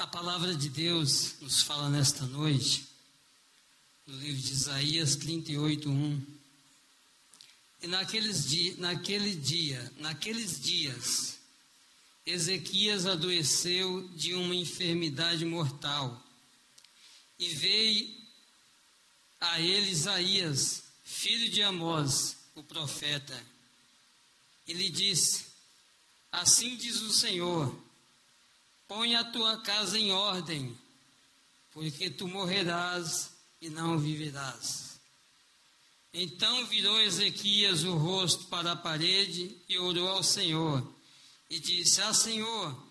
A palavra de Deus nos fala nesta noite, no livro de Isaías 38, 1. E naqueles di naquele dia, naqueles dias, Ezequias adoeceu de uma enfermidade mortal. E veio a ele Isaías, filho de Amós, o profeta. E lhe disse: Assim diz o Senhor: Põe a tua casa em ordem, porque tu morrerás e não viverás. Então virou Ezequias o rosto para a parede e orou ao Senhor e disse: Ah, Senhor,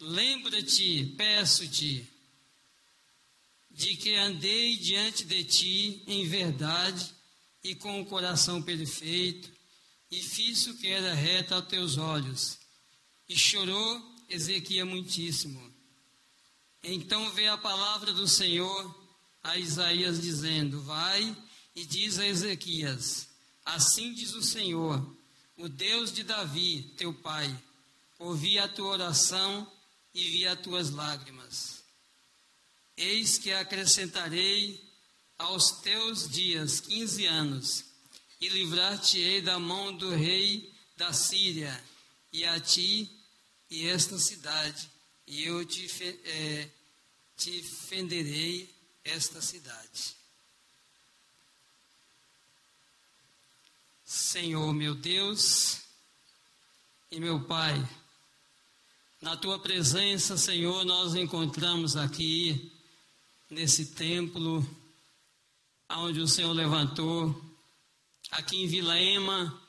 lembra-te, peço-te, de que andei diante de ti em verdade e com o coração perfeito, e fiz o que era reto aos teus olhos. E chorou Ezequias muitíssimo. Então veio a palavra do Senhor a Isaías, dizendo: Vai e diz a Ezequias: Assim diz o Senhor o Deus de Davi, teu pai, ouvi a tua oração e vi as tuas lágrimas. Eis que acrescentarei aos teus dias quinze anos, e livrar-te-ei da mão do rei da Síria, e a ti e esta cidade, e eu te, é, te fenderei esta cidade. Senhor meu Deus e meu Pai, na tua presença, Senhor, nós encontramos aqui nesse templo onde o Senhor levantou, aqui em Vila Ema,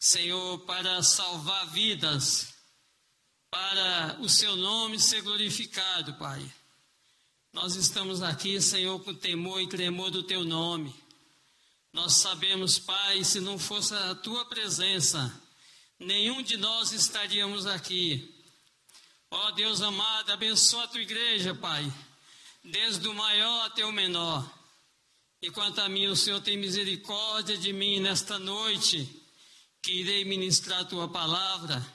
Senhor, para salvar vidas, para o seu nome ser glorificado, Pai. Nós estamos aqui, Senhor, com temor e tremor do teu nome. Nós sabemos, Pai, se não fosse a tua presença, nenhum de nós estaríamos aqui. Ó oh, Deus amado, abençoa a tua igreja, Pai, desde o maior até o menor. E quanto a mim, o Senhor tem misericórdia de mim nesta noite, que irei ministrar a tua palavra.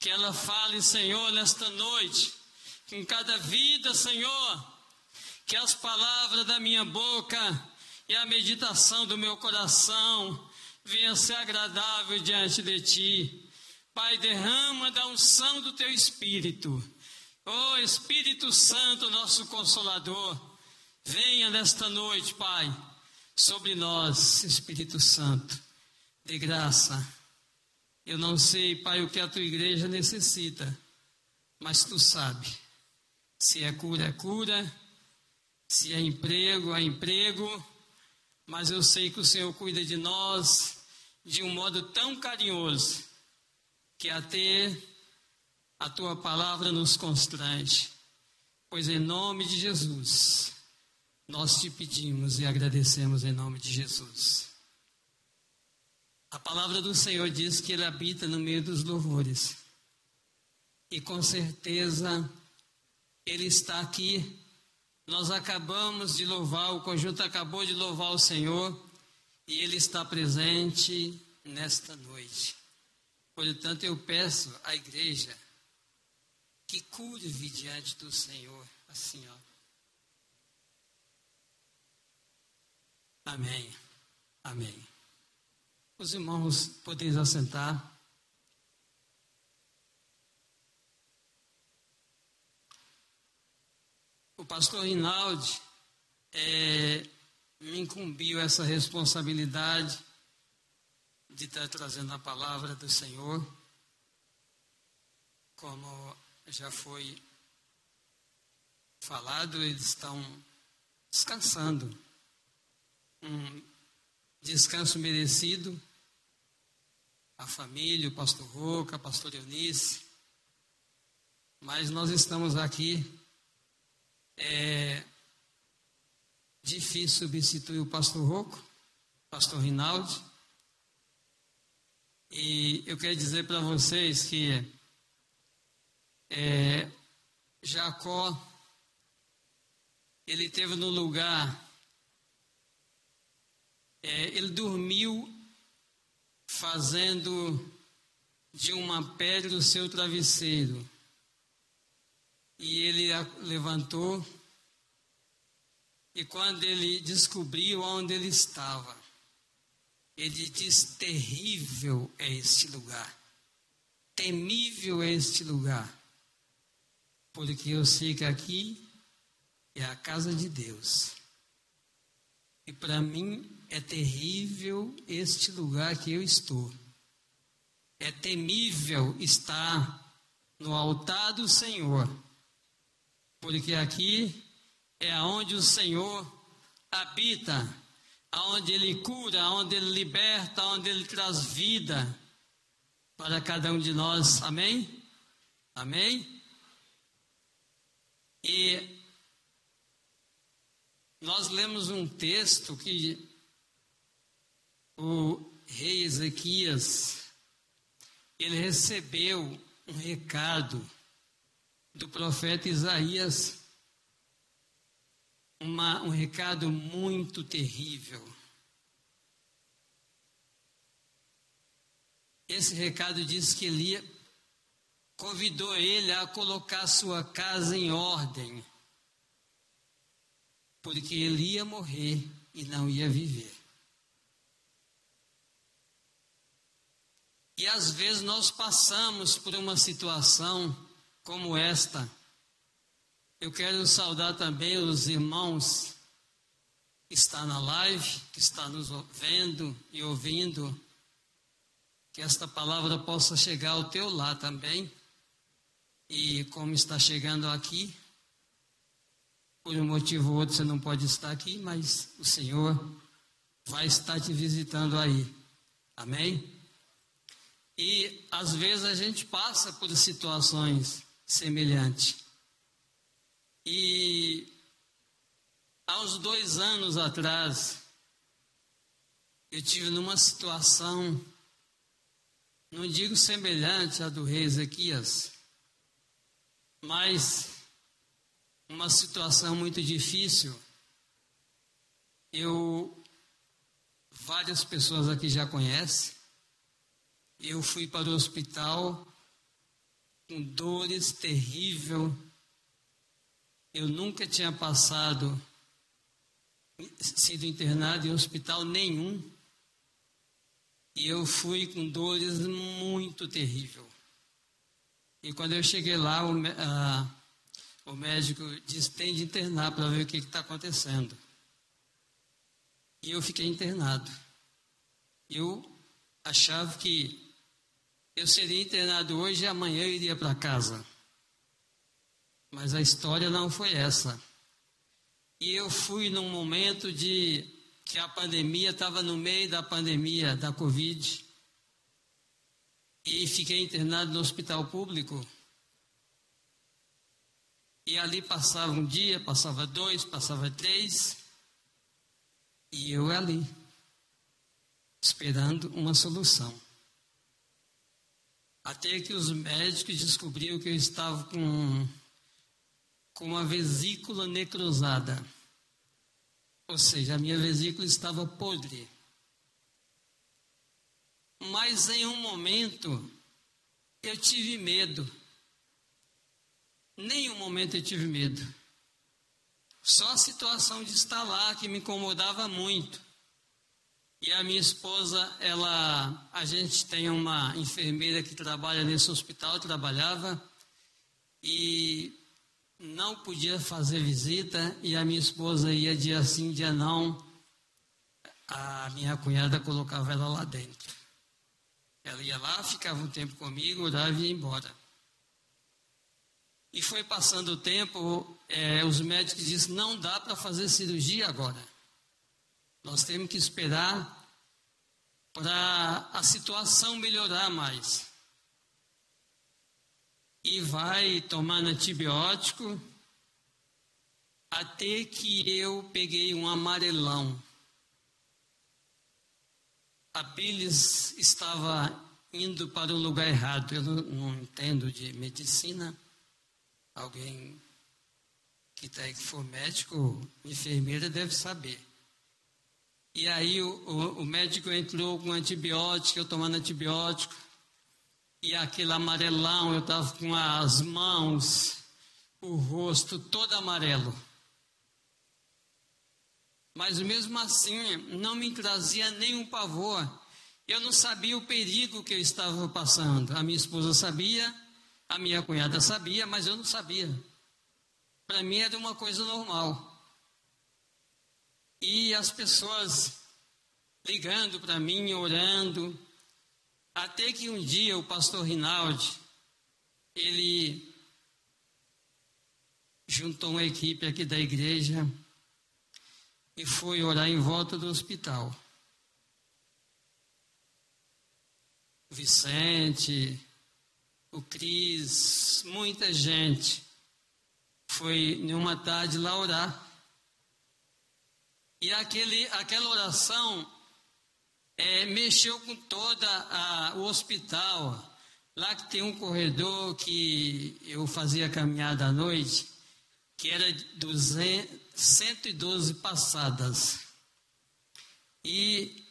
Que ela fale, Senhor, nesta noite, em cada vida, Senhor, que as palavras da minha boca e a meditação do meu coração venha ser agradável diante de ti. Pai, derrama da unção do teu Espírito. Oh Espírito Santo, nosso Consolador, venha nesta noite, Pai, sobre nós, Espírito Santo, de graça. Eu não sei, Pai, o que a tua igreja necessita, mas tu sabe. Se é cura, é cura. Se é emprego, é emprego mas eu sei que o Senhor cuida de nós de um modo tão carinhoso que até a tua palavra nos constrange. Pois em nome de Jesus, nós te pedimos e agradecemos em nome de Jesus. A palavra do Senhor diz que Ele habita no meio dos louvores. E com certeza Ele está aqui nós acabamos de louvar, o conjunto acabou de louvar o Senhor e Ele está presente nesta noite. Portanto, eu peço à igreja que curve diante do Senhor, assim, ó. Amém. Amém. Os irmãos podem assentar. o pastor Rinaldi é, me incumbiu essa responsabilidade de estar trazendo a palavra do Senhor, como já foi falado, eles estão descansando, um descanso merecido, a família, o pastor Roca, a pastor Eunice, mas nós estamos aqui é difícil substituir o pastor Rocco, pastor Rinaldi. E eu quero dizer para vocês que é, Jacó, ele teve no lugar, é, ele dormiu fazendo de uma pedra o seu travesseiro e ele levantou. E quando ele descobriu onde ele estava, ele diz: Terrível é este lugar, temível é este lugar, porque eu sei que aqui é a casa de Deus. E para mim é terrível este lugar que eu estou. É temível estar no altar do Senhor, porque aqui é onde o Senhor habita, aonde ele cura, aonde ele liberta, aonde ele traz vida para cada um de nós. Amém? Amém? E nós lemos um texto que o rei Ezequias ele recebeu um recado do profeta Isaías, uma, um recado muito terrível. Esse recado diz que Elias convidou ele a colocar sua casa em ordem porque ele ia morrer e não ia viver. E às vezes nós passamos por uma situação como esta. Eu quero saudar também os irmãos que estão na live, que estão nos vendo e ouvindo. Que esta palavra possa chegar ao teu lar também. E como está chegando aqui, por um motivo ou outro você não pode estar aqui, mas o Senhor vai estar te visitando aí. Amém? E às vezes a gente passa por situações semelhantes. E há uns dois anos atrás, eu tive numa situação, não digo semelhante à do rei Ezequias, mas uma situação muito difícil. Eu, várias pessoas aqui já conhecem. Eu fui para o hospital com dores terrível. Eu nunca tinha passado, sido internado em hospital nenhum. E eu fui com dores muito terrível. E quando eu cheguei lá, o, a, o médico disse: tem de internar para ver o que está acontecendo. E eu fiquei internado. Eu achava que eu seria internado hoje e amanhã iria para casa. Mas a história não foi essa. E eu fui num momento de que a pandemia estava no meio da pandemia da Covid. E fiquei internado no hospital público e ali passava um dia, passava dois, passava três, e eu ali, esperando uma solução. Até que os médicos descobriram que eu estava com, com uma vesícula necrosada. Ou seja, a minha vesícula estava podre. Mas em um momento eu tive medo. Nenhum momento eu tive medo. Só a situação de estar lá que me incomodava muito. E a minha esposa, ela, a gente tem uma enfermeira que trabalha nesse hospital, trabalhava e não podia fazer visita e a minha esposa ia dia sim, dia não. A minha cunhada colocava ela lá dentro. Ela ia lá, ficava um tempo comigo, orava e ia embora. E foi passando o tempo, é, os médicos disseram: não dá para fazer cirurgia agora. Nós temos que esperar para a situação melhorar mais. E vai tomando antibiótico até que eu peguei um amarelão. A bilis estava indo para o lugar errado. Eu não, não entendo de medicina alguém que, tá, que for médico, enfermeira, deve saber. E aí o, o, o médico entrou com antibiótico, eu tomando antibiótico, e aquele amarelão, eu estava com as mãos, o rosto todo amarelo. Mas mesmo assim não me trazia nenhum pavor. Eu não sabia o perigo que eu estava passando. A minha esposa sabia, a minha cunhada sabia, mas eu não sabia. Para mim era uma coisa normal. E as pessoas ligando para mim, orando, até que um dia o pastor Rinaldi, ele juntou uma equipe aqui da igreja e foi orar em volta do hospital. O Vicente, o Cris, muita gente foi numa tarde lá orar. E aquele, aquela oração é, mexeu com toda a, o hospital. Lá que tem um corredor que eu fazia caminhada à noite, que era 200, 112 passadas. E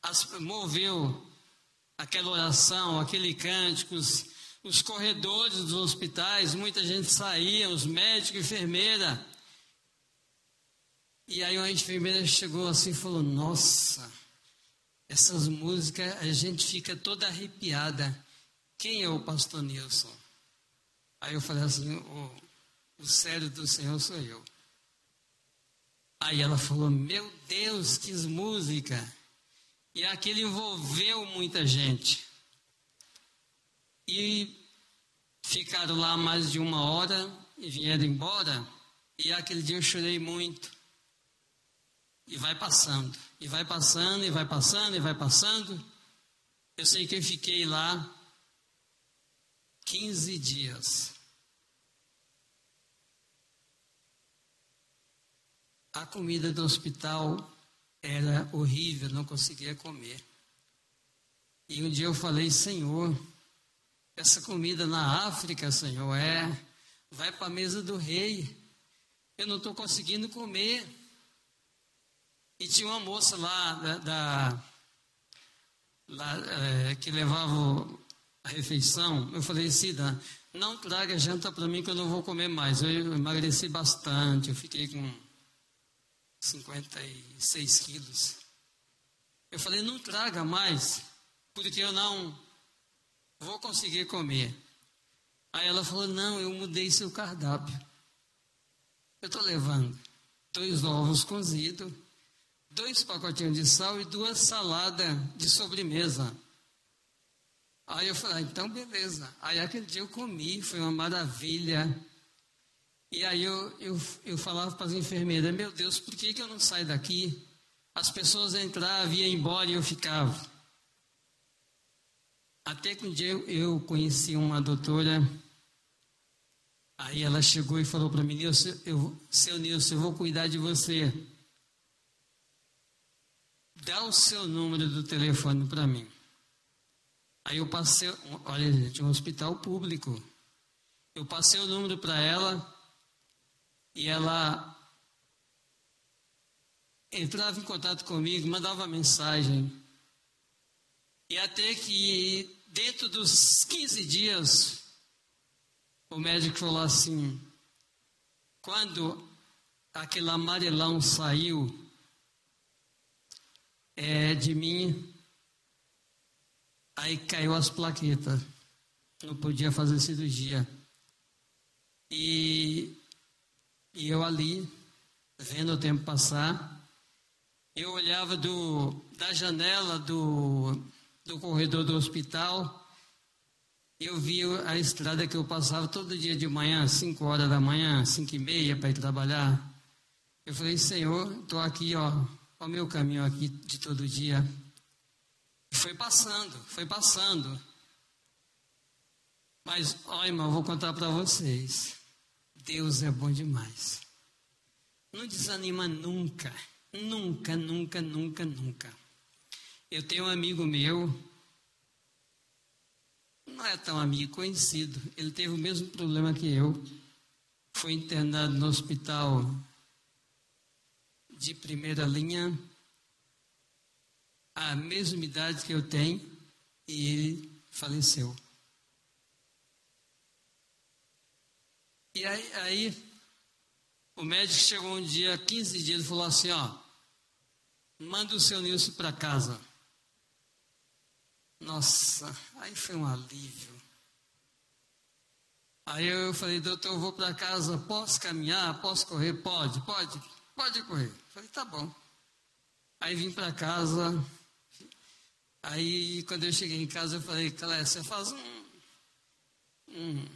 as, moveu aquela oração, aquele cântico, os, os corredores dos hospitais, muita gente saía, os médicos, enfermeira. E aí uma enfermeira chegou assim e falou: Nossa, essas músicas a gente fica toda arrepiada. Quem é o pastor Nilson? Aí eu falei assim: O, o sério do Senhor sou eu. Aí ela falou: Meu Deus, que música! E aquilo envolveu muita gente. E ficaram lá mais de uma hora e vieram embora. E aquele dia eu chorei muito. E vai passando, e vai passando, e vai passando, e vai passando. Eu sei que eu fiquei lá 15 dias. A comida do hospital era horrível, não conseguia comer. E um dia eu falei, Senhor, essa comida na África, Senhor, é, vai para a mesa do rei. Eu não estou conseguindo comer. E tinha uma moça lá, da, da lá, é, que levava a refeição. Eu falei, Cida, não traga janta para mim que eu não vou comer mais. Eu emagreci bastante, eu fiquei com 56 quilos. Eu falei, não traga mais, porque eu não vou conseguir comer. Aí ela falou, não, eu mudei seu cardápio. Eu estou levando dois ovos cozidos, dois pacotinhos de sal e duas saladas de sobremesa. Aí eu falei, ah, então beleza. Aí aquele dia eu comi, foi uma maravilha. E aí eu, eu, eu falava para as enfermeiras, meu Deus, por que, que eu não saio daqui? As pessoas entravam, iam embora e eu ficava. Até que um dia eu, eu conheci uma doutora, aí ela chegou e falou para mim, eu, seu Nilson, eu vou cuidar de você. Dá o seu número do telefone para mim. Aí eu passei, olha gente, um hospital público. Eu passei o número para ela, e ela entrava em contato comigo, mandava mensagem. E até que dentro dos 15 dias, o médico falou assim: quando aquele amarelão saiu é, de mim, aí caiu as plaquetas. Não podia fazer cirurgia. E e eu ali, vendo o tempo passar, eu olhava do, da janela do, do corredor do hospital, eu via a estrada que eu passava todo dia de manhã, 5 horas da manhã, 5 e meia para ir trabalhar. Eu falei, Senhor, estou aqui, ó, o meu caminho aqui de todo dia. Foi passando, foi passando. Mas, ó, irmão, vou contar para vocês. Deus é bom demais. Não desanima nunca, nunca, nunca, nunca, nunca. Eu tenho um amigo meu, não é tão amigo, conhecido. Ele teve o mesmo problema que eu. Foi internado no hospital de primeira linha, a mesma idade que eu tenho, e ele faleceu. E aí, aí o médico chegou um dia, 15 dias, e falou assim, ó, manda o seu Nilson para casa. Nossa, aí foi um alívio. Aí eu falei, doutor, eu vou para casa, posso caminhar, posso correr? Pode, pode, pode correr. Falei, tá bom. Aí vim para casa, aí quando eu cheguei em casa eu falei, Clécia, faz um, um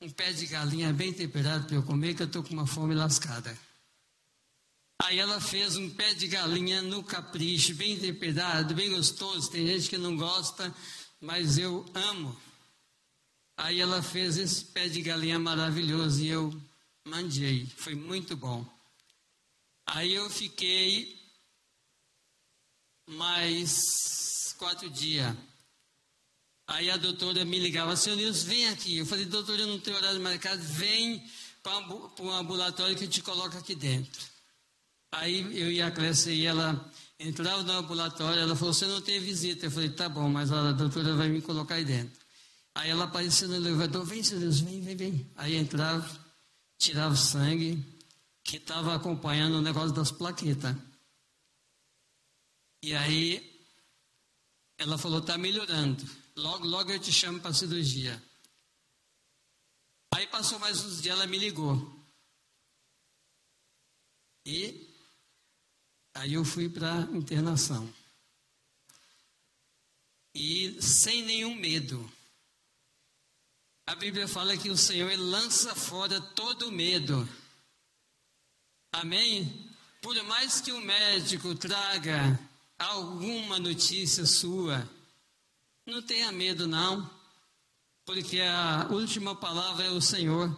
um pé de galinha bem temperado para eu comer, que eu estou com uma fome lascada. Aí ela fez um pé de galinha no capricho, bem temperado, bem gostoso. Tem gente que não gosta, mas eu amo. Aí ela fez esse pé de galinha maravilhoso e eu mandei. Foi muito bom. Aí eu fiquei mais quatro dias Aí a doutora me ligava, senhor Nilson, vem aqui. Eu falei, doutora, eu não tenho horário marcado, vem para um ambulatório que te coloca aqui dentro. Aí eu e a Clécia e ela entrava no ambulatório, ela falou, você não tem visita. Eu falei, tá bom, mas a doutora vai me colocar aí dentro. Aí ela apareceu no elevador, vem, senhor Nilson, vem, vem, vem. Aí entrava, tirava o sangue, que estava acompanhando o negócio das plaquetas. E aí ela falou, está melhorando. Logo, logo eu te chamo para cirurgia. Aí passou mais uns dias, ela me ligou. E aí eu fui para internação. E sem nenhum medo. A Bíblia fala que o Senhor lança fora todo medo. Amém? Por mais que o médico traga alguma notícia sua, não tenha medo, não, porque a última palavra é o Senhor.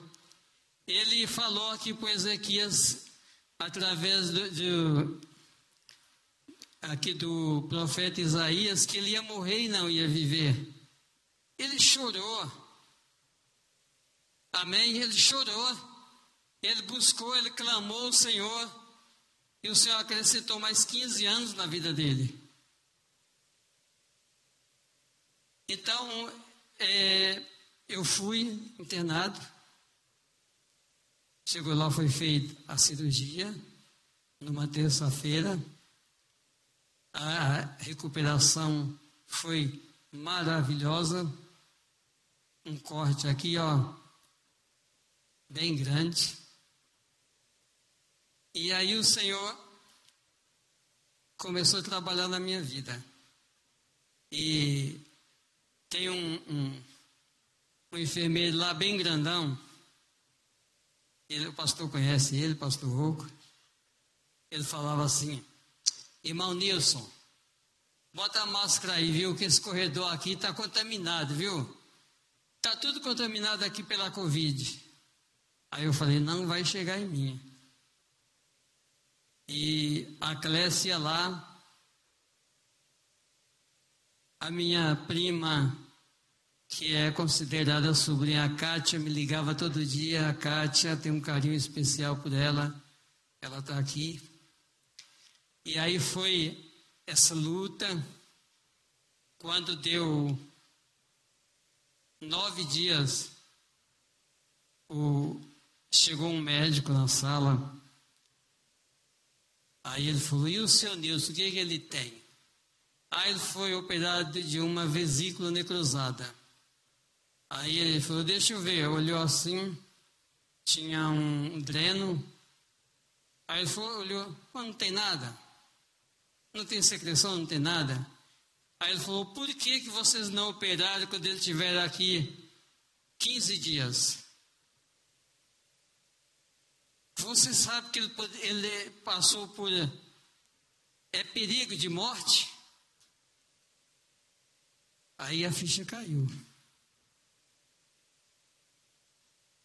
Ele falou aqui para Ezequias, através do, do, aqui do profeta Isaías, que ele ia morrer e não ia viver. Ele chorou. Amém? Ele chorou. Ele buscou, ele clamou ao Senhor. E o Senhor acrescentou mais 15 anos na vida dele. Então, é, eu fui internado. Chegou lá, foi feita a cirurgia, numa terça-feira. A recuperação foi maravilhosa. Um corte aqui, ó, bem grande. E aí o Senhor começou a trabalhar na minha vida. E tem um, um, um enfermeiro lá bem grandão. Ele, o pastor conhece ele, pastor Rouco. Ele falava assim: Irmão Nilson, bota a máscara aí, viu? Que esse corredor aqui está contaminado, viu? Está tudo contaminado aqui pela Covid. Aí eu falei: Não vai chegar em mim. E a Clécia lá, a minha prima que é considerada sobrinha. A Kátia me ligava todo dia. A Kátia tem um carinho especial por ela. Ela está aqui. E aí foi essa luta. Quando deu nove dias, o, chegou um médico na sala. Aí ele falou: E o seu Nilson, o que, que ele tem? Aí ele foi operado de uma vesícula necrosada. Aí ele falou, deixa eu ver. Olhou assim, tinha um dreno. Aí ele falou, olhou, não tem nada. Não tem secreção, não tem nada. Aí ele falou, por que, que vocês não operaram quando ele estiver aqui 15 dias? Você sabe que ele, ele passou por é perigo de morte? Aí a ficha caiu.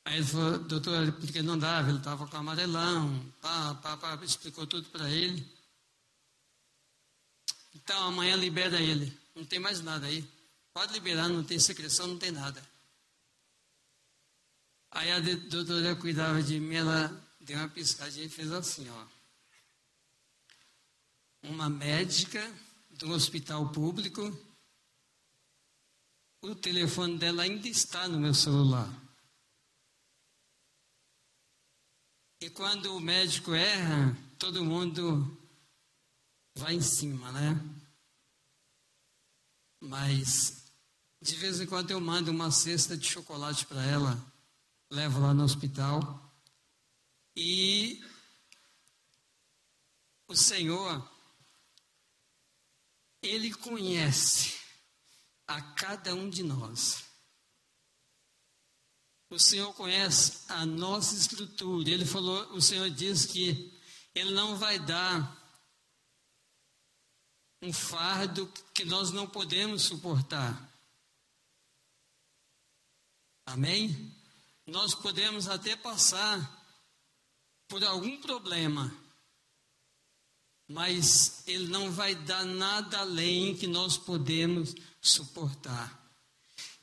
Aí ele falou, doutor, porque não dava, ele estava com amarelão, pá, pá, pá, explicou tudo para ele. Então amanhã libera ele, não tem mais nada aí. Pode liberar, não tem secreção, não tem nada. Aí a doutora cuidava de mim, ela deu uma piscadinha e fez assim, ó. Uma médica um hospital público, o telefone dela ainda está no meu celular. E quando o médico erra, todo mundo vai em cima, né? Mas de vez em quando eu mando uma cesta de chocolate para ela, levo lá no hospital. E o Senhor, Ele conhece a cada um de nós. O Senhor conhece a nossa estrutura. Ele falou, o Senhor diz que Ele não vai dar um fardo que nós não podemos suportar. Amém? Nós podemos até passar por algum problema, mas Ele não vai dar nada além que nós podemos suportar.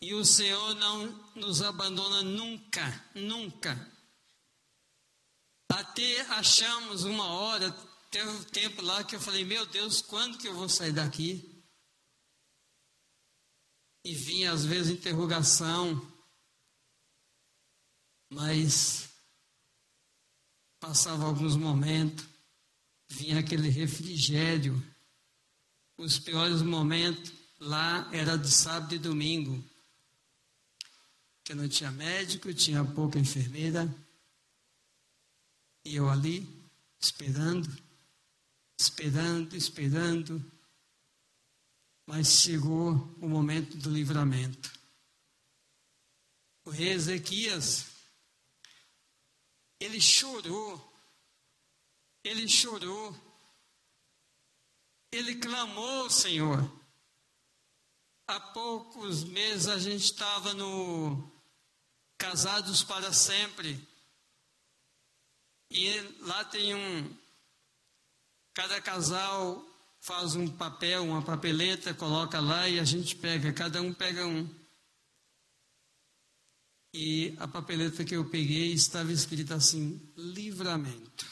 E o Senhor não nos abandona nunca, nunca. Até achamos uma hora, teve um tempo lá que eu falei, meu Deus, quando que eu vou sair daqui? E vinha às vezes interrogação, mas passava alguns momentos, vinha aquele refrigério. Os piores momentos lá era de sábado e domingo, que não tinha médico, tinha pouca enfermeira, e eu ali esperando, esperando, esperando, mas chegou o momento do livramento. O rei Ezequias ele chorou, ele chorou, ele clamou ao Senhor. Há poucos meses a gente estava no Casados para Sempre. E lá tem um. Cada casal faz um papel, uma papeleta, coloca lá e a gente pega, cada um pega um. E a papeleta que eu peguei estava escrita assim: livramento.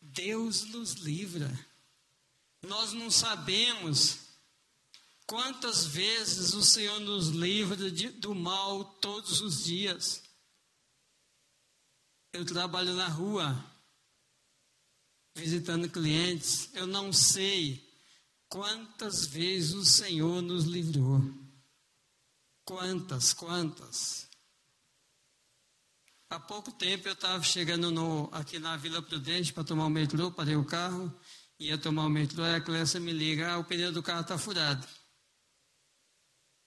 Deus nos livra. Nós não sabemos quantas vezes o Senhor nos livra de, do mal todos os dias. Eu trabalho na rua, visitando clientes. Eu não sei Quantas vezes o Senhor nos livrou? Quantas, quantas? Há pouco tempo eu estava chegando no, aqui na Vila Prudente para tomar o metrô, parei o carro, ia tomar o metrô, aí a Clécia me liga, ah, o pneu do carro está furado.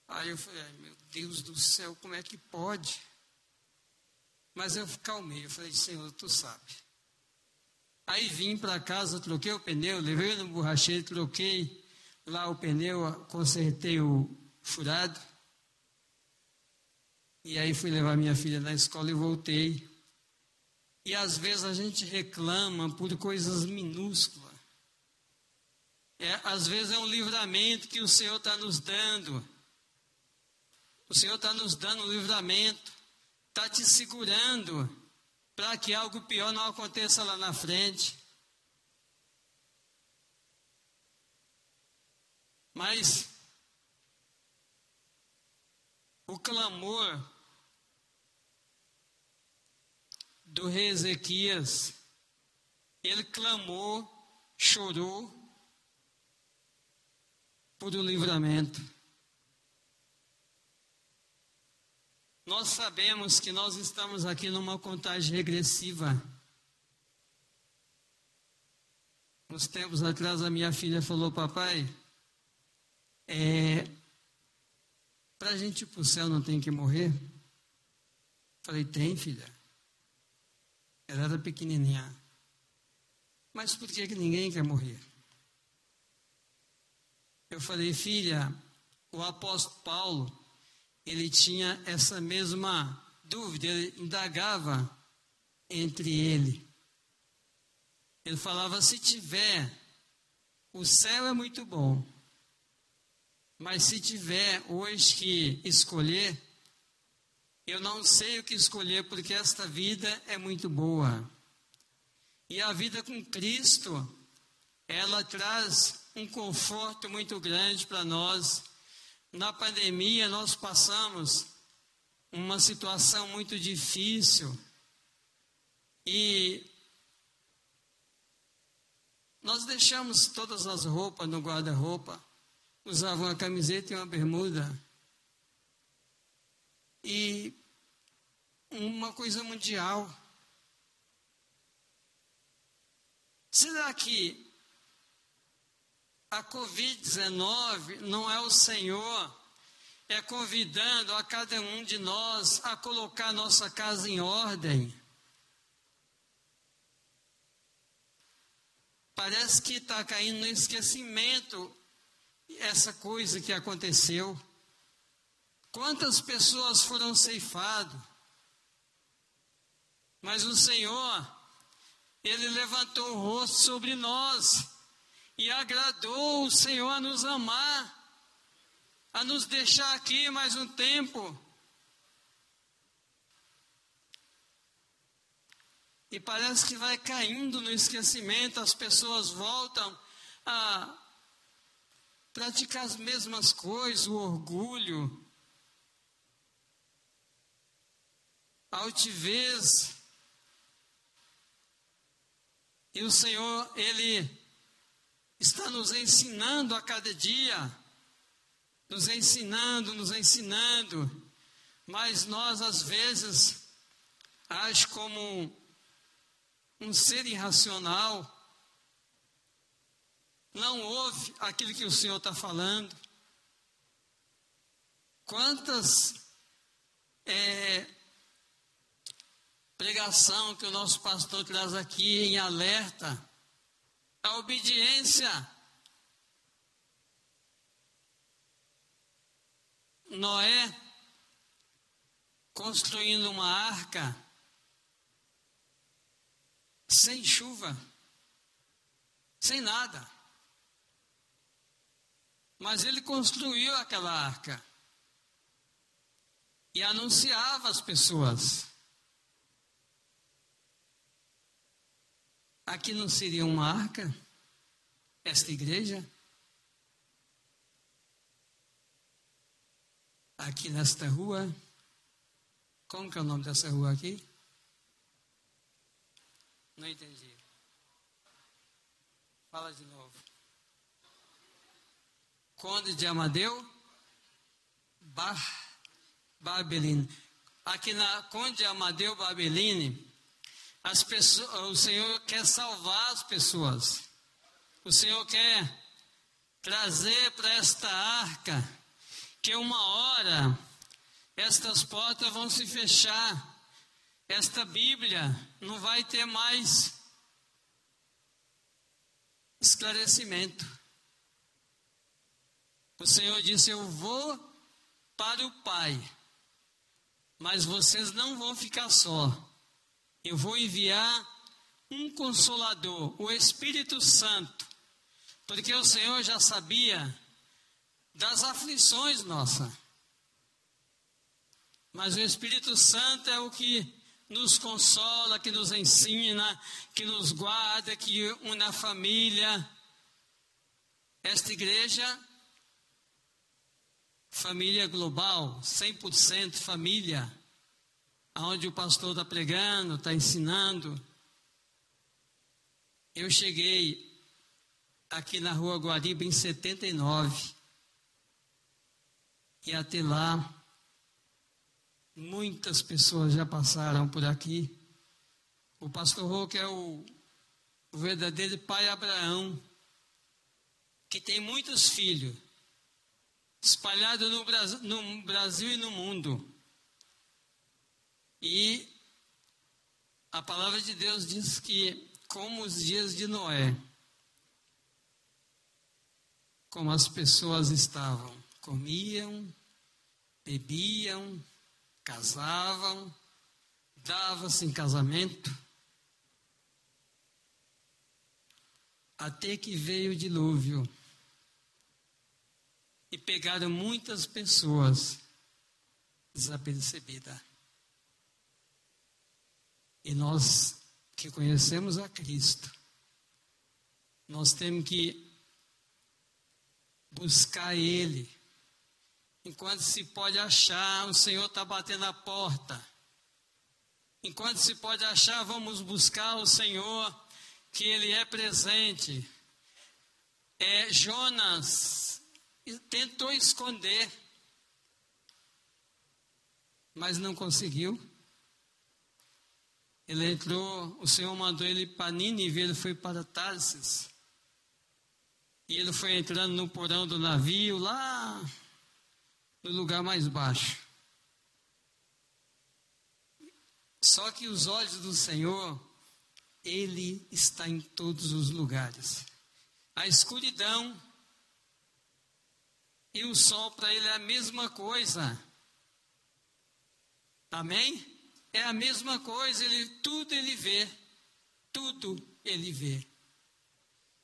Aí eu falei, meu Deus do céu, como é que pode? Mas eu calmei, eu falei, Senhor, tu sabe. Aí vim para casa, troquei o pneu, levei no borracheiro, troquei lá o pneu, consertei o furado. E aí fui levar minha filha na escola e voltei. E às vezes a gente reclama por coisas minúsculas. É, às vezes é um livramento que o Senhor está nos dando. O Senhor está nos dando um livramento, está te segurando para que algo pior não aconteça lá na frente. Mas o clamor do rei Ezequias, ele clamou, chorou por um livramento. Nós sabemos que nós estamos aqui numa contagem regressiva. Uns tempos atrás a minha filha falou, papai, é, para a gente ir para o céu não tem que morrer? Falei, tem, filha. Ela era pequenininha. Mas por que, que ninguém quer morrer? Eu falei, filha, o apóstolo Paulo, ele tinha essa mesma dúvida, ele indagava entre ele. Ele falava: se tiver, o céu é muito bom, mas se tiver hoje que escolher, eu não sei o que escolher, porque esta vida é muito boa. E a vida com Cristo, ela traz um conforto muito grande para nós na pandemia, nós passamos uma situação muito difícil e nós deixamos todas as roupas no guarda-roupa, usavam uma camiseta e uma bermuda. E uma coisa mundial. Será que a Covid-19 não é o Senhor é convidando a cada um de nós a colocar nossa casa em ordem? Parece que está caindo no esquecimento essa coisa que aconteceu. Quantas pessoas foram ceifadas? Mas o Senhor, Ele levantou o rosto sobre nós e agradou o Senhor a nos amar, a nos deixar aqui mais um tempo. E parece que vai caindo no esquecimento, as pessoas voltam a praticar as mesmas coisas, o orgulho, a altivez. E o Senhor, Ele está nos ensinando a cada dia, nos ensinando, nos ensinando, mas nós às vezes age como um ser irracional, não ouve aquilo que o Senhor está falando. Quantas é, pregação que o nosso pastor traz aqui em alerta, a obediência. Noé construindo uma arca sem chuva, sem nada. Mas ele construiu aquela arca e anunciava às pessoas. Aqui não seria uma arca? Esta igreja? Aqui nesta rua? Como que é o nome dessa rua aqui? Não entendi. Fala de novo. Conde de Amadeu, Bar. Aqui na Conde de Amadeu Babeline, as pessoas, o Senhor quer salvar as pessoas. O Senhor quer trazer para esta arca que uma hora estas portas vão se fechar esta Bíblia não vai ter mais esclarecimento. O Senhor disse: Eu vou para o Pai, mas vocês não vão ficar só. Eu vou enviar um consolador, o Espírito Santo, porque o Senhor já sabia das aflições nossas. Mas o Espírito Santo é o que nos consola, que nos ensina, que nos guarda, que une a família. Esta igreja, família global, 100% família, aonde o pastor está pregando, está ensinando. Eu cheguei aqui na rua Guariba em 79. E até lá Muitas pessoas já passaram por aqui. O pastor Roque é o, o verdadeiro pai Abraão, que tem muitos filhos, espalhados no no Brasil e no mundo. E a palavra de Deus diz que, como os dias de Noé, como as pessoas estavam, comiam, bebiam, casavam, davam-se em casamento, até que veio o dilúvio e pegaram muitas pessoas desapercebidas. E nós que conhecemos a Cristo, nós temos que buscar Ele Enquanto se pode achar, o Senhor está batendo a porta. Enquanto se pode achar, vamos buscar o Senhor, que Ele é presente. É, Jonas tentou esconder, mas não conseguiu. Ele entrou, o Senhor mandou ele para Nínive, ele foi para Tarsis. E ele foi entrando no porão do navio, lá no lugar mais baixo. Só que os olhos do Senhor, Ele está em todos os lugares. A escuridão e o sol para Ele é a mesma coisa. Amém? É a mesma coisa, ele, tudo Ele vê. Tudo Ele vê.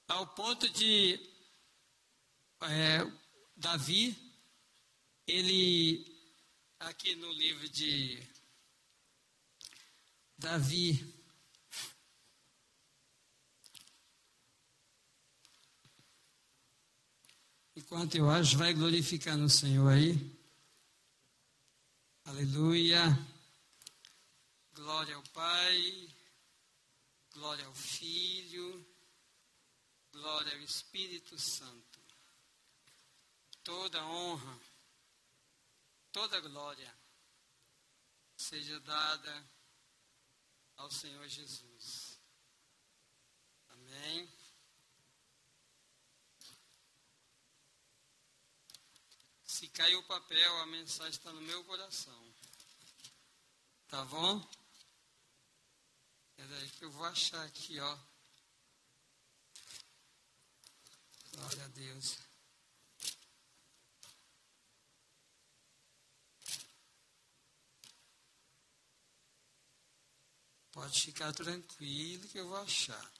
Ao ponto de é, Davi, ele, aqui no livro de Davi, enquanto eu acho, vai glorificando o Senhor aí. Aleluia. Glória ao Pai, glória ao Filho, glória ao Espírito Santo. Toda honra toda glória seja dada ao Senhor Jesus. Amém. Se caiu o papel, a mensagem está no meu coração. Tá bom? Daí que eu vou achar aqui, ó. Glória a Deus. Pode ficar tranquilo que eu vou achar.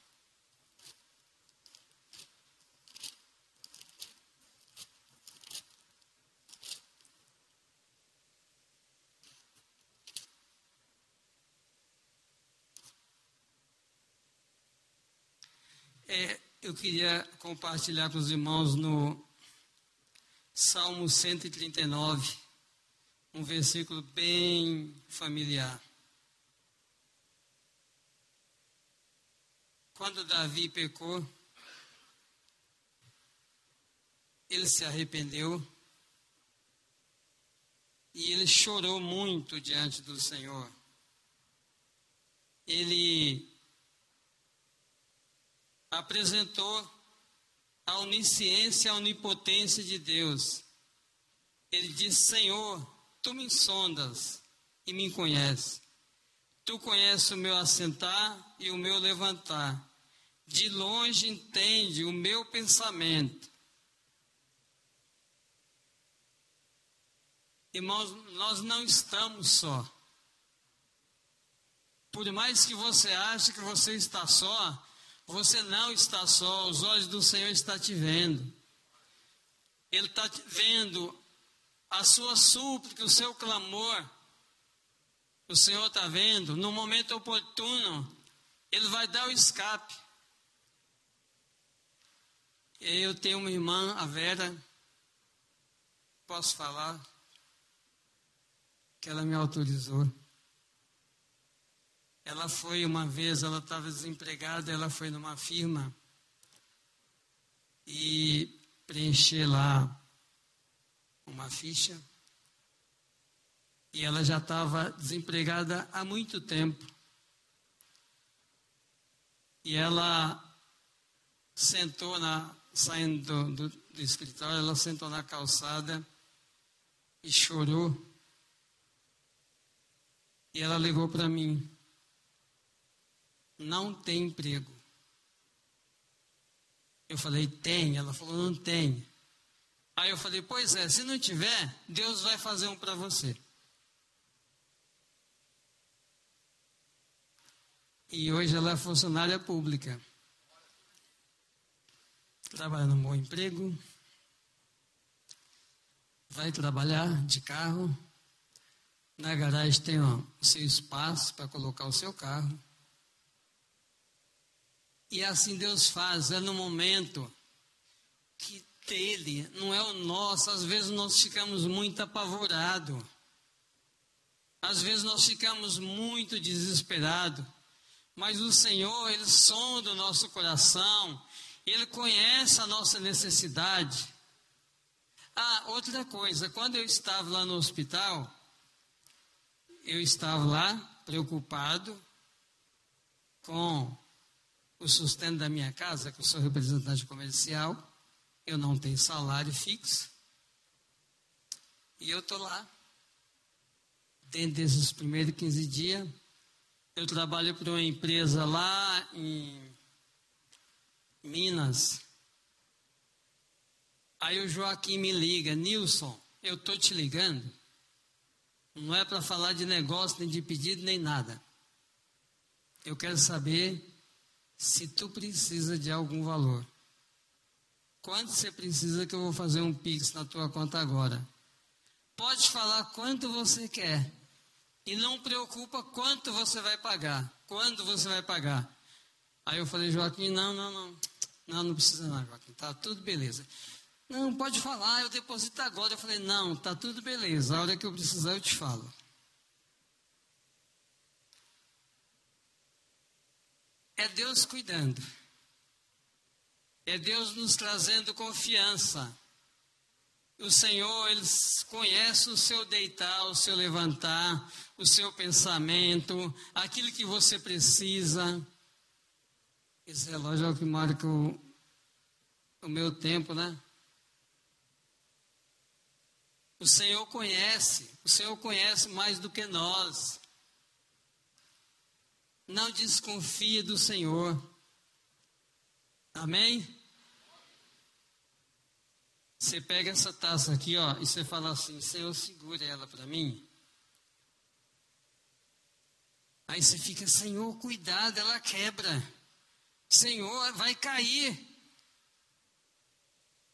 É, eu queria compartilhar com os irmãos no Salmo 139, um versículo bem familiar. Quando Davi pecou, ele se arrependeu e ele chorou muito diante do Senhor. Ele apresentou a onisciência, a onipotência de Deus. Ele disse: Senhor, tu me sondas e me conheces. Tu conheces o meu assentar e o meu levantar de longe entende o meu pensamento. Irmãos, nós não estamos só. Por mais que você ache que você está só, você não está só. Os olhos do Senhor estão te vendo. Ele está vendo a sua súplica, o seu clamor. O Senhor está vendo. No momento oportuno, Ele vai dar o escape. Eu tenho uma irmã, a Vera, posso falar, que ela me autorizou. Ela foi uma vez, ela estava desempregada, ela foi numa firma e preencher lá uma ficha. E ela já estava desempregada há muito tempo. E ela sentou na, saindo do, do, do escritório, ela sentou na calçada e chorou. E ela ligou para mim. Não tem emprego. Eu falei, tem. Ela falou, não tem. Aí eu falei, pois é, se não tiver, Deus vai fazer um para você. E hoje ela é funcionária pública trabalha num bom emprego, vai trabalhar de carro, na garagem tem o seu espaço para colocar o seu carro. E assim Deus faz, é no momento que dele, não é o nosso. Às vezes nós ficamos muito apavorados. Às vezes nós ficamos muito desesperados. Mas o Senhor, Ele sonda o nosso coração. Ele conhece a nossa necessidade. Ah, outra coisa, quando eu estava lá no hospital, eu estava lá preocupado com o sustento da minha casa, que eu sou representante comercial, eu não tenho salário fixo, e eu estou lá. Dentro desses primeiros 15 dias, eu trabalho para uma empresa lá em Minas. Aí o Joaquim me liga, Nilson, eu estou te ligando. Não é para falar de negócio, nem de pedido, nem nada. Eu quero saber se tu precisa de algum valor. Quanto você precisa que eu vou fazer um Pix na tua conta agora? Pode falar quanto você quer. E não preocupa quanto você vai pagar. Quando você vai pagar. Aí eu falei, Joaquim, não, não, não. Não, não precisa não, Joaquim. Tá tudo beleza. Não, pode falar, eu deposito agora. Eu falei, não, tá tudo beleza. A hora que eu precisar eu te falo. É Deus cuidando. É Deus nos trazendo confiança. O Senhor, Ele conhece o seu deitar, o seu levantar, o seu pensamento, aquilo que você precisa. Esse relógio é o que marca o, o meu tempo, né? O Senhor conhece, o Senhor conhece mais do que nós. Não desconfie do Senhor. Amém? Você pega essa taça aqui, ó, e você fala assim: Senhor, segura ela para mim. Aí você fica, Senhor, cuidado, ela quebra. Senhor, vai cair.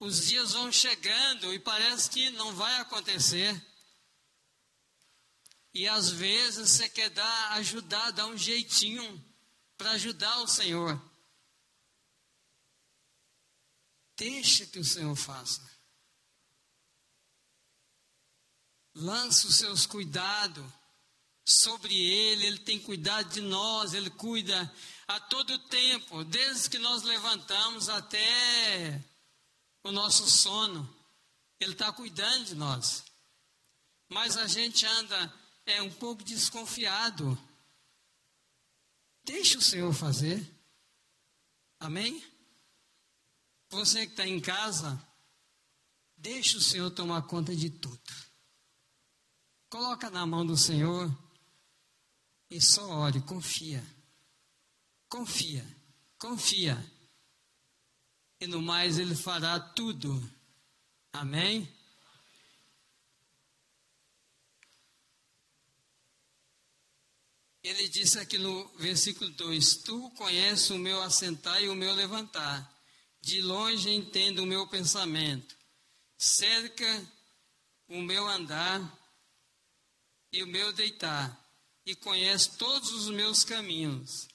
Os dias vão chegando e parece que não vai acontecer. E às vezes você quer dar, ajudar, dar um jeitinho para ajudar o Senhor. Deixa que o Senhor faça. Lança os seus cuidados sobre Ele, Ele tem cuidado de nós, Ele cuida a todo tempo, desde que nós levantamos até o nosso sono. Ele está cuidando de nós. Mas a gente anda é um pouco desconfiado. Deixe o Senhor fazer. Amém? Você que está em casa, deixe o Senhor tomar conta de tudo. Coloca na mão do Senhor e só ore, confia. Confia, confia. E no mais Ele fará tudo. Amém? Ele disse aqui no versículo 2: Tu conheces o meu assentar e o meu levantar, de longe entendo o meu pensamento, cerca o meu andar e o meu deitar, e conhece todos os meus caminhos,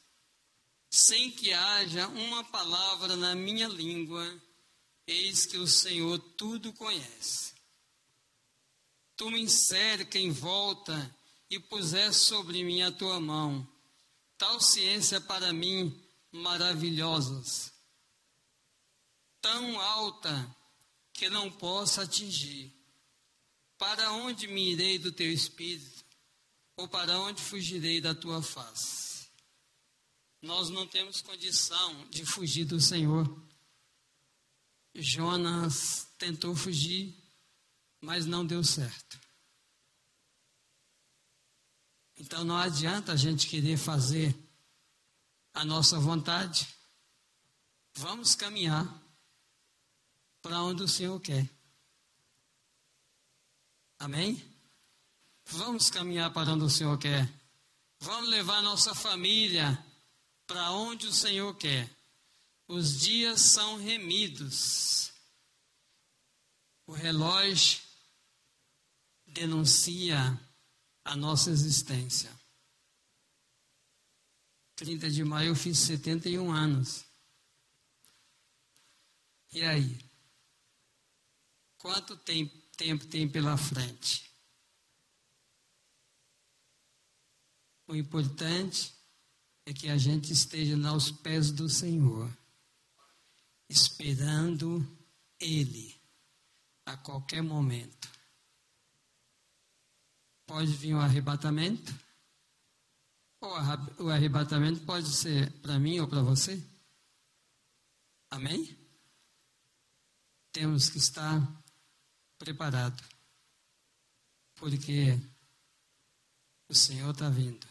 sem que haja uma palavra na minha língua, eis que o Senhor tudo conhece. Tu me cerca em volta e puseste sobre mim a tua mão. Tal ciência para mim maravilhosas, tão alta que não posso atingir. Para onde me irei do teu espírito? Ou para onde fugirei da tua face? Nós não temos condição de fugir do Senhor. Jonas tentou fugir, mas não deu certo. Então não adianta a gente querer fazer a nossa vontade. Vamos caminhar para onde o Senhor quer. Amém? Vamos caminhar para onde o Senhor quer. Vamos levar nossa família para onde o Senhor quer. Os dias são remidos. O relógio denuncia a nossa existência. 30 de maio eu fiz 71 anos. E aí? quanto tem, tempo tem pela frente. O importante é que a gente esteja aos pés do Senhor, esperando Ele a qualquer momento. Pode vir o um arrebatamento, ou o arrebatamento pode ser para mim ou para você. Amém? Temos que estar preparados, porque o Senhor está vindo.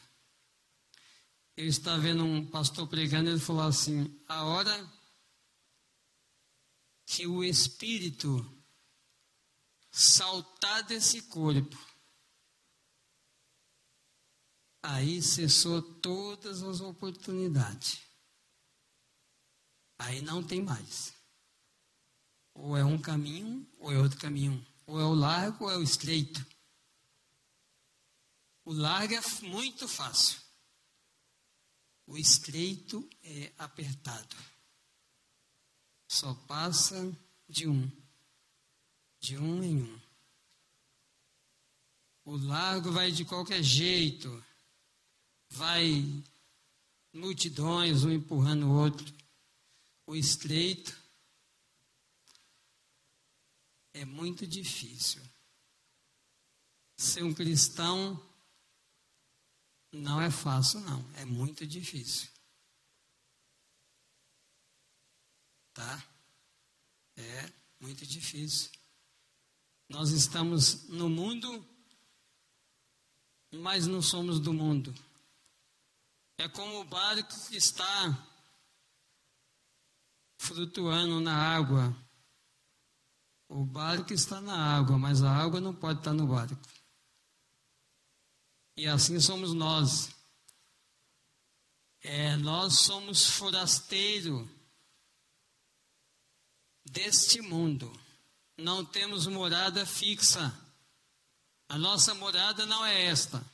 Eu estava vendo um pastor pregando, ele falou assim: a hora que o Espírito saltar desse corpo, aí cessou todas as oportunidades. Aí não tem mais. Ou é um caminho, ou é outro caminho. Ou é o largo, ou é o estreito. O largo é muito fácil. O estreito é apertado. Só passa de um, de um em um. O largo vai de qualquer jeito, vai multidões, um empurrando o outro. O estreito é muito difícil. Ser um cristão não é fácil, não. É muito difícil. Tá? É muito difícil. Nós estamos no mundo, mas não somos do mundo. É como o barco que está flutuando na água. O barco está na água, mas a água não pode estar no barco. E assim somos nós. É, nós somos forasteiro deste mundo. Não temos morada fixa. A nossa morada não é esta.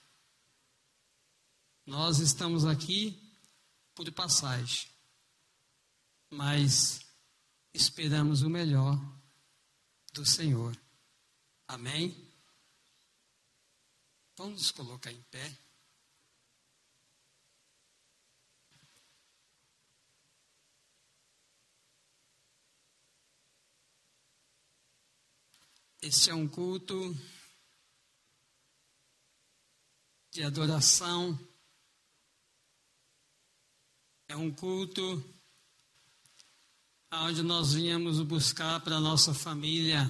Nós estamos aqui por passagem. Mas esperamos o melhor do Senhor. Amém? Vamos nos colocar em pé. Este é um culto de adoração. É um culto onde nós viemos buscar para a nossa família,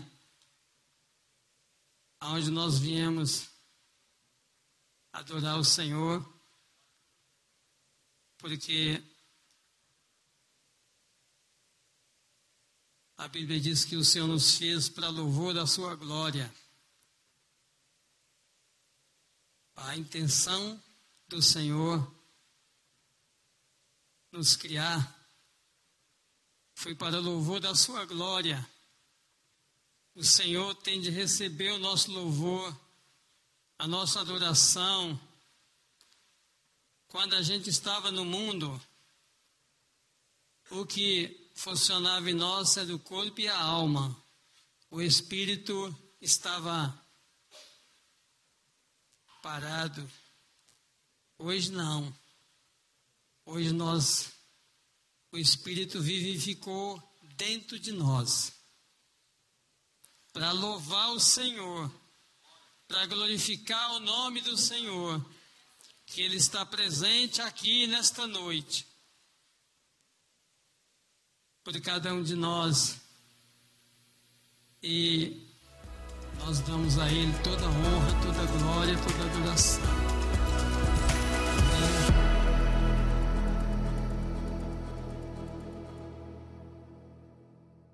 onde nós viemos adorar o Senhor, porque a Bíblia diz que o Senhor nos fez para louvor da sua glória. A intenção do Senhor nos criar foi para louvor da sua glória. O Senhor tem de receber o nosso louvor a nossa adoração, quando a gente estava no mundo, o que funcionava em nós era o corpo e a alma. O espírito estava parado. Hoje não. Hoje nós, o Espírito vivificou dentro de nós. Para louvar o Senhor para glorificar o nome do Senhor, que Ele está presente aqui nesta noite, por cada um de nós, e nós damos a Ele toda honra, toda glória, toda adoração.